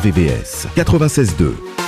VBS 96.2.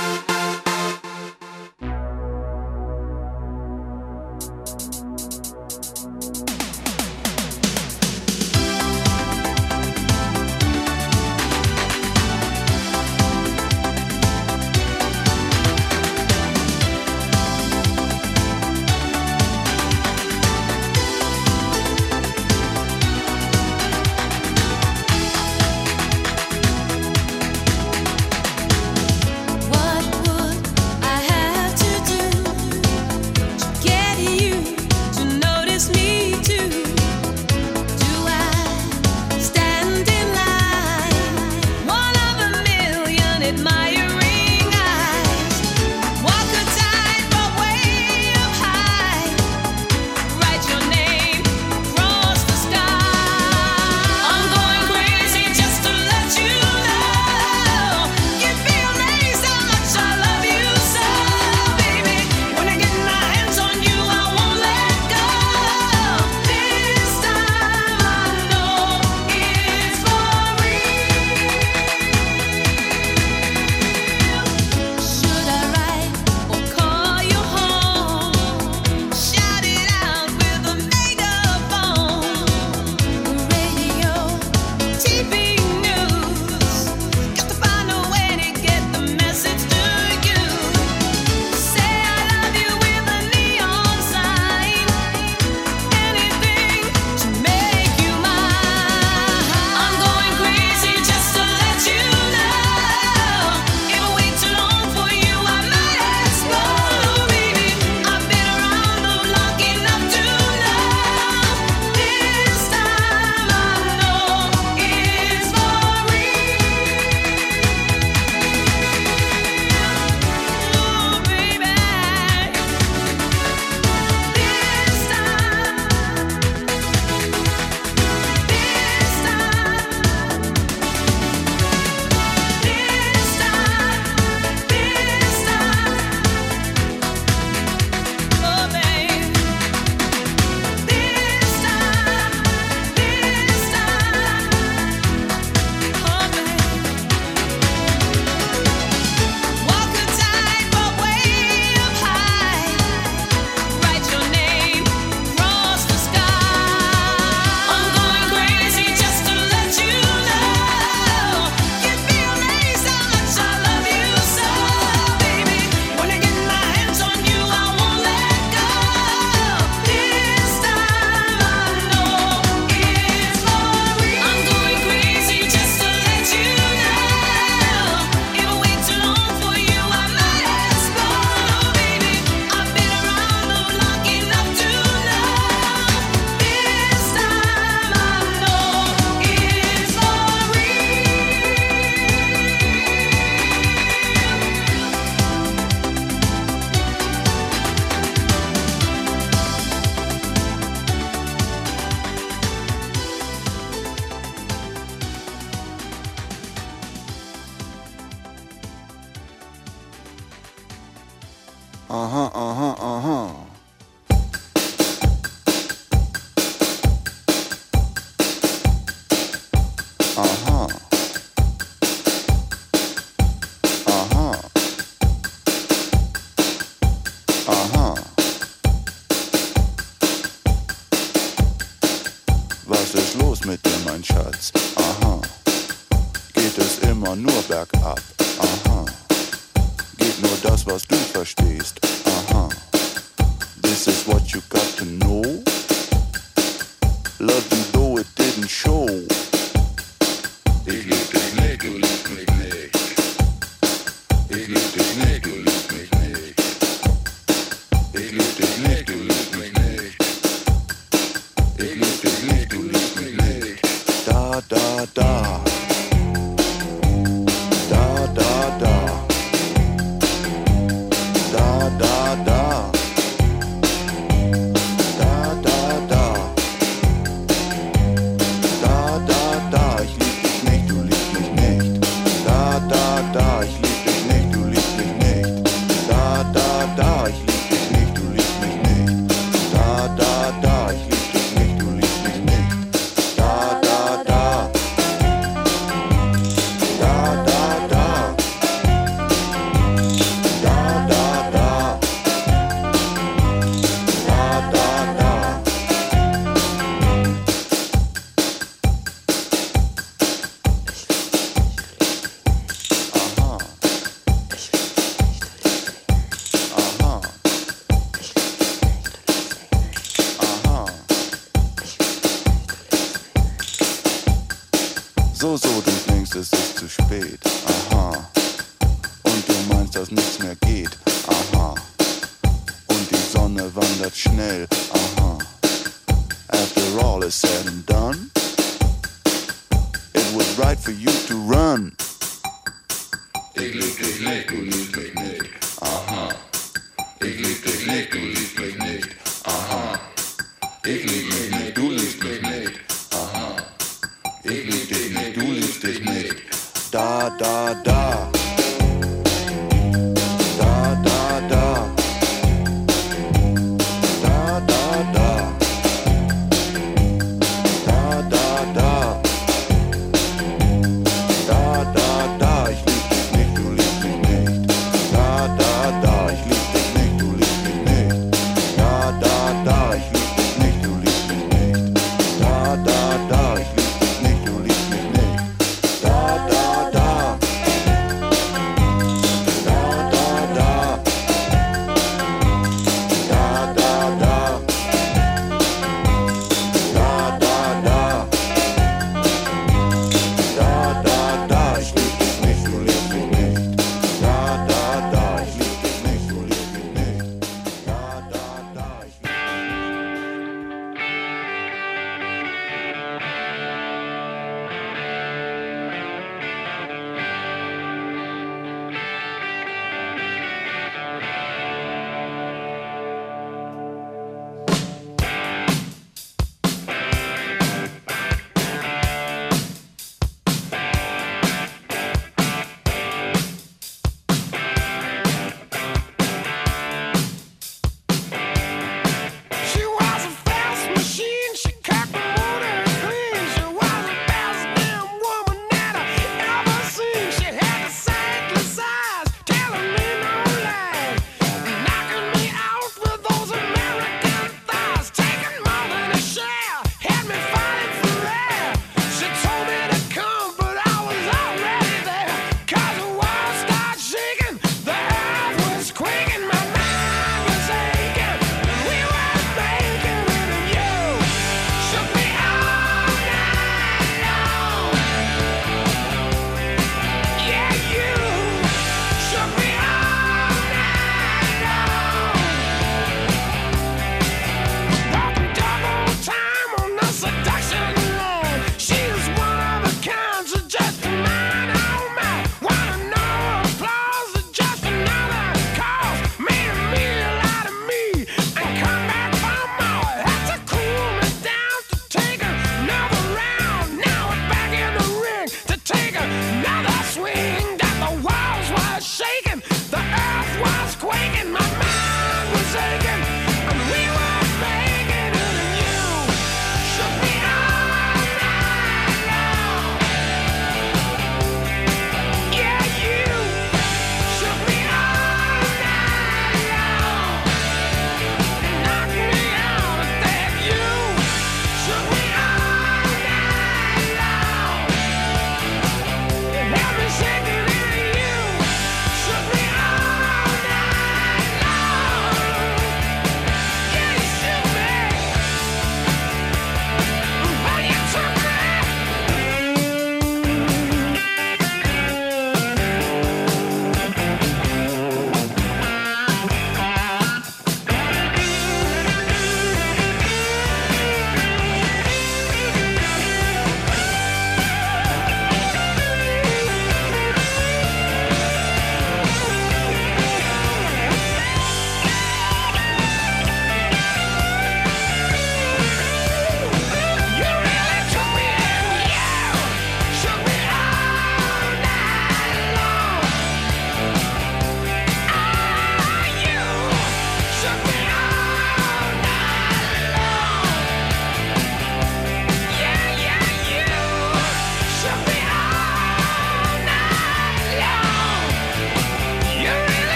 Da, da, da.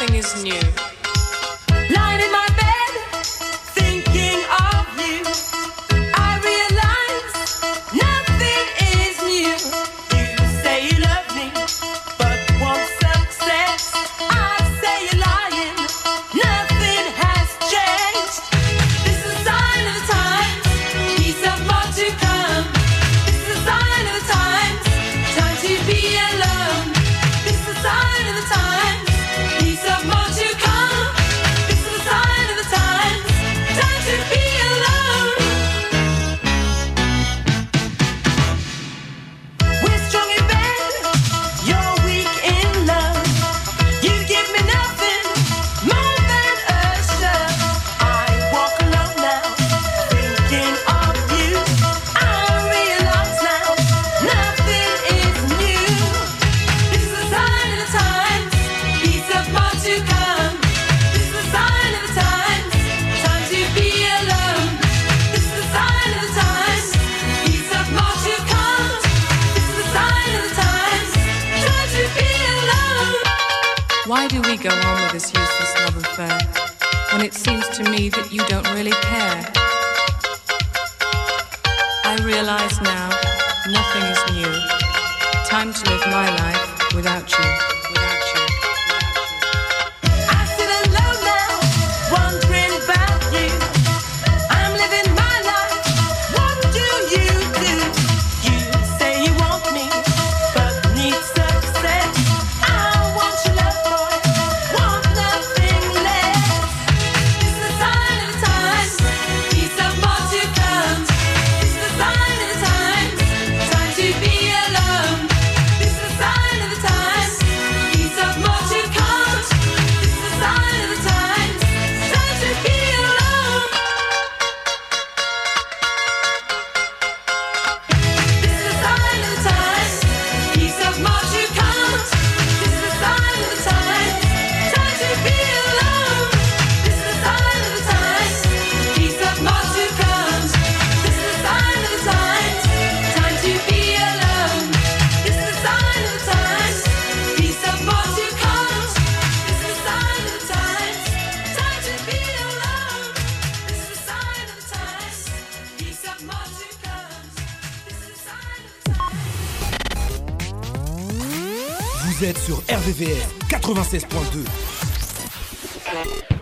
nothing is new. RVVR 96.2.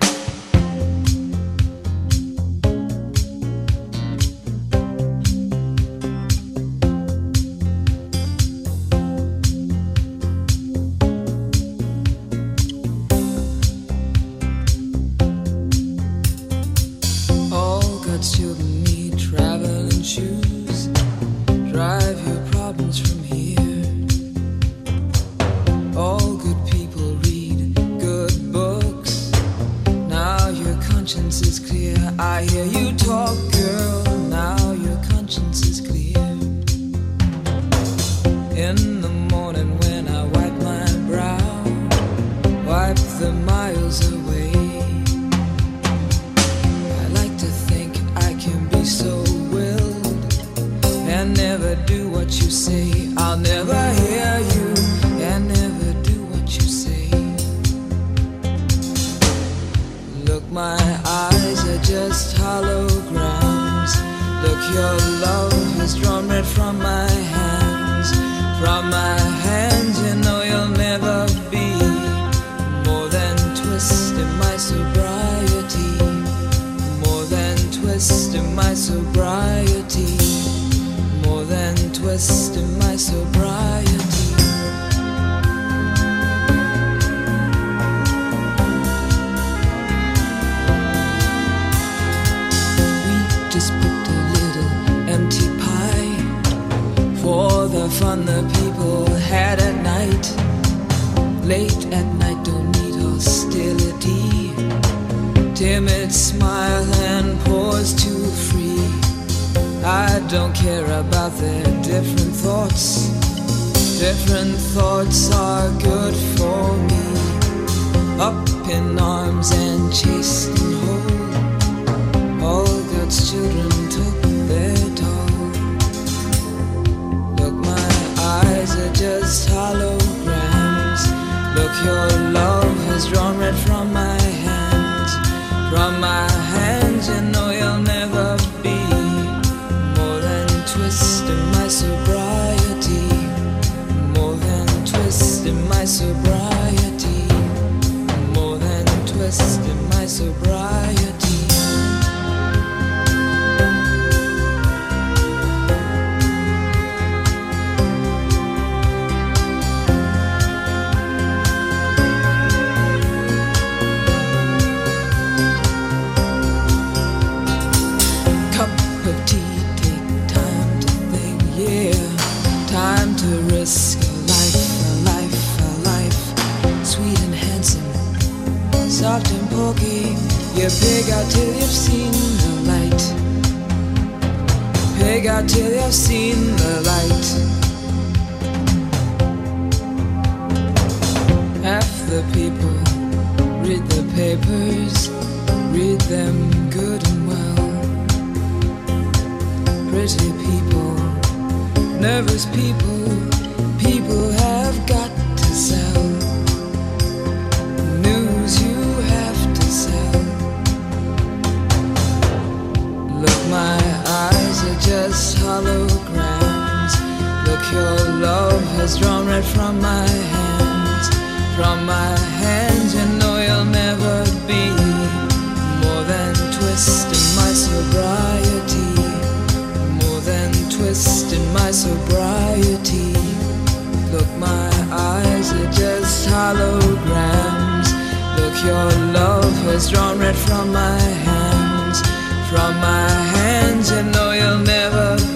smile and pause to free. I don't care about their different thoughts. Different thoughts are good for me. Up in arms and chasing home. All God's children took their toll. Look, my eyes are just holograms. Look, your You pig out till you've seen the light. Pig out till you've seen the light. Half the people read the papers, read them good and well pretty people, nervous people, people have got to sell. Are just holograms. Look, your love has drawn red from my hands. From my hands, you know you'll never be more than twist in my sobriety more than twist in my sobriety. Look, my eyes are just holograms. Look, your love has drawn red from my hands. From my hands, you know you'll never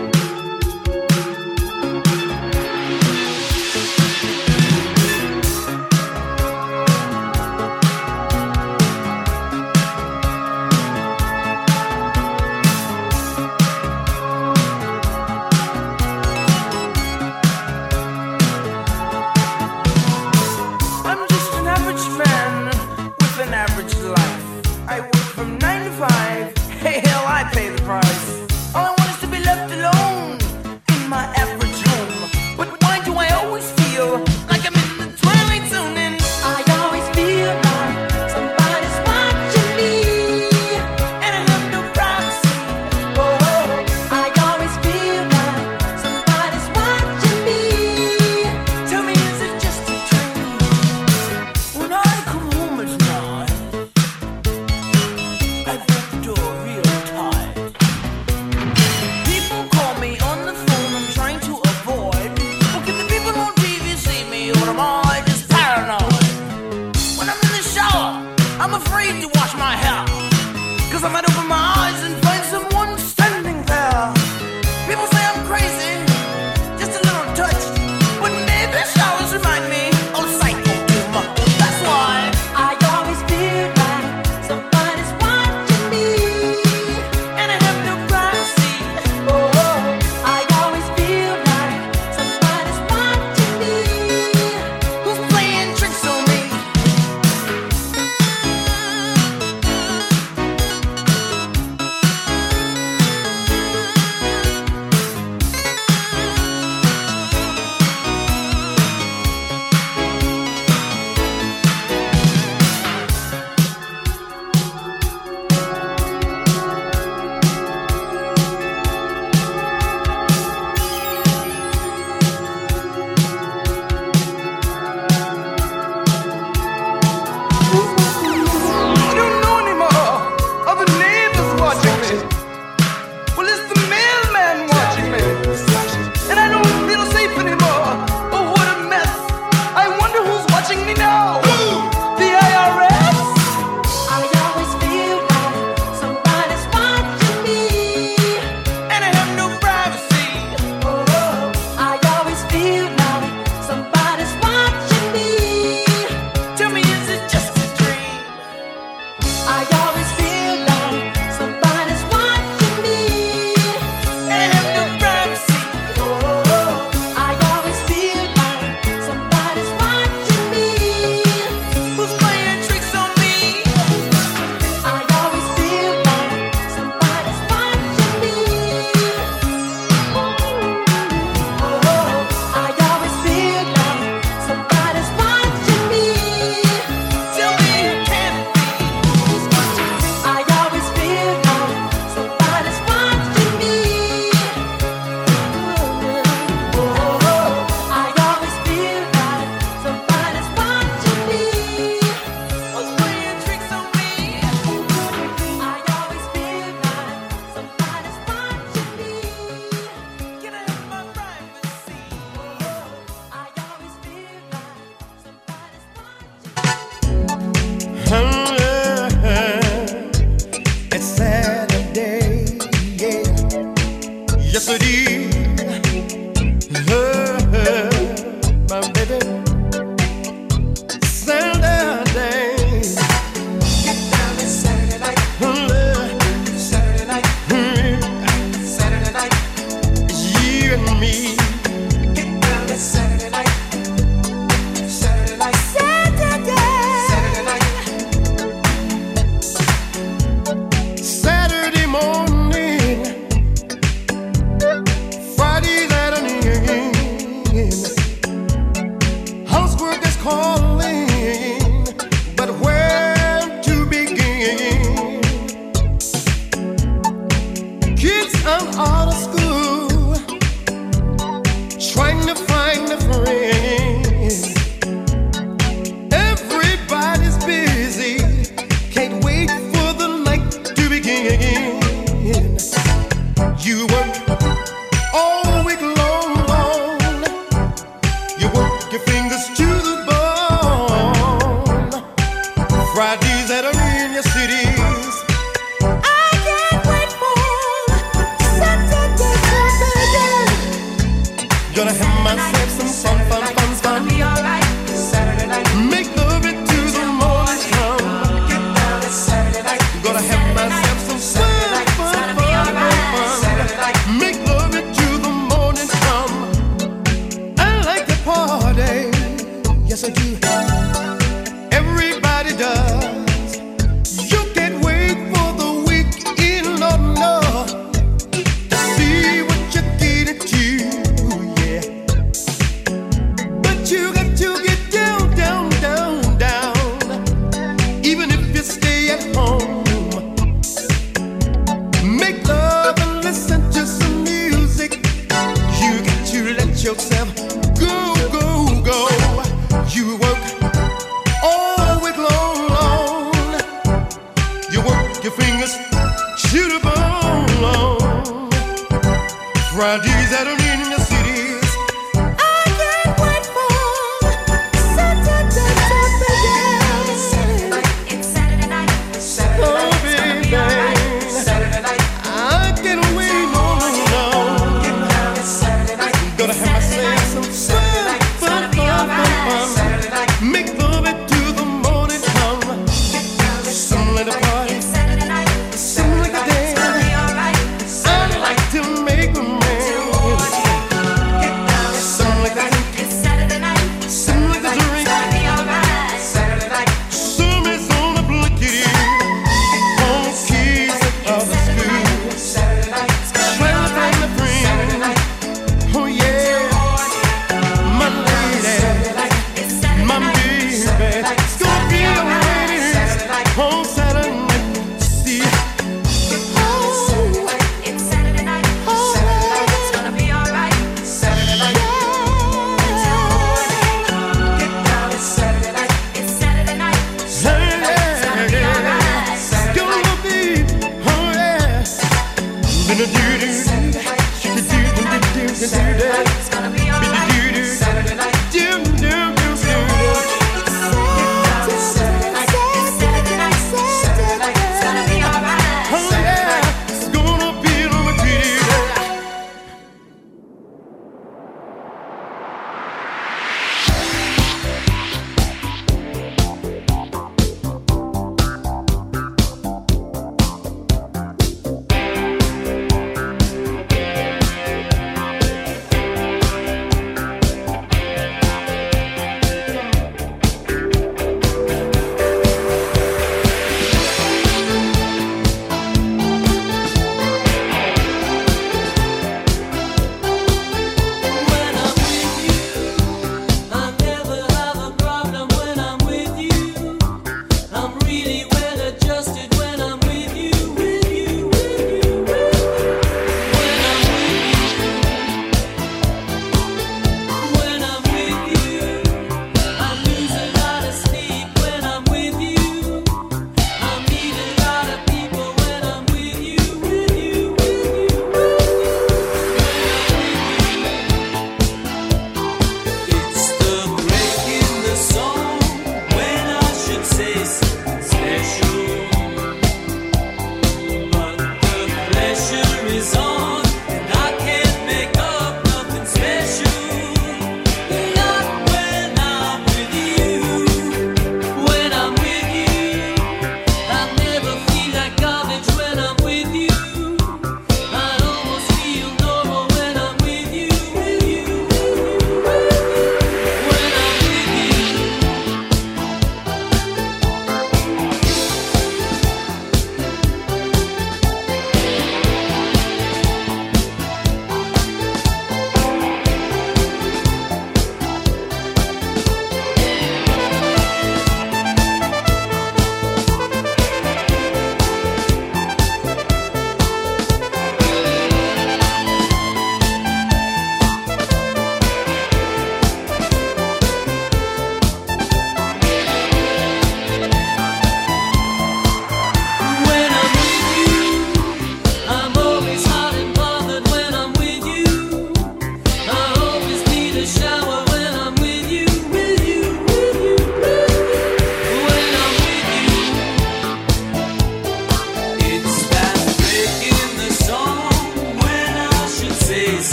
Friday.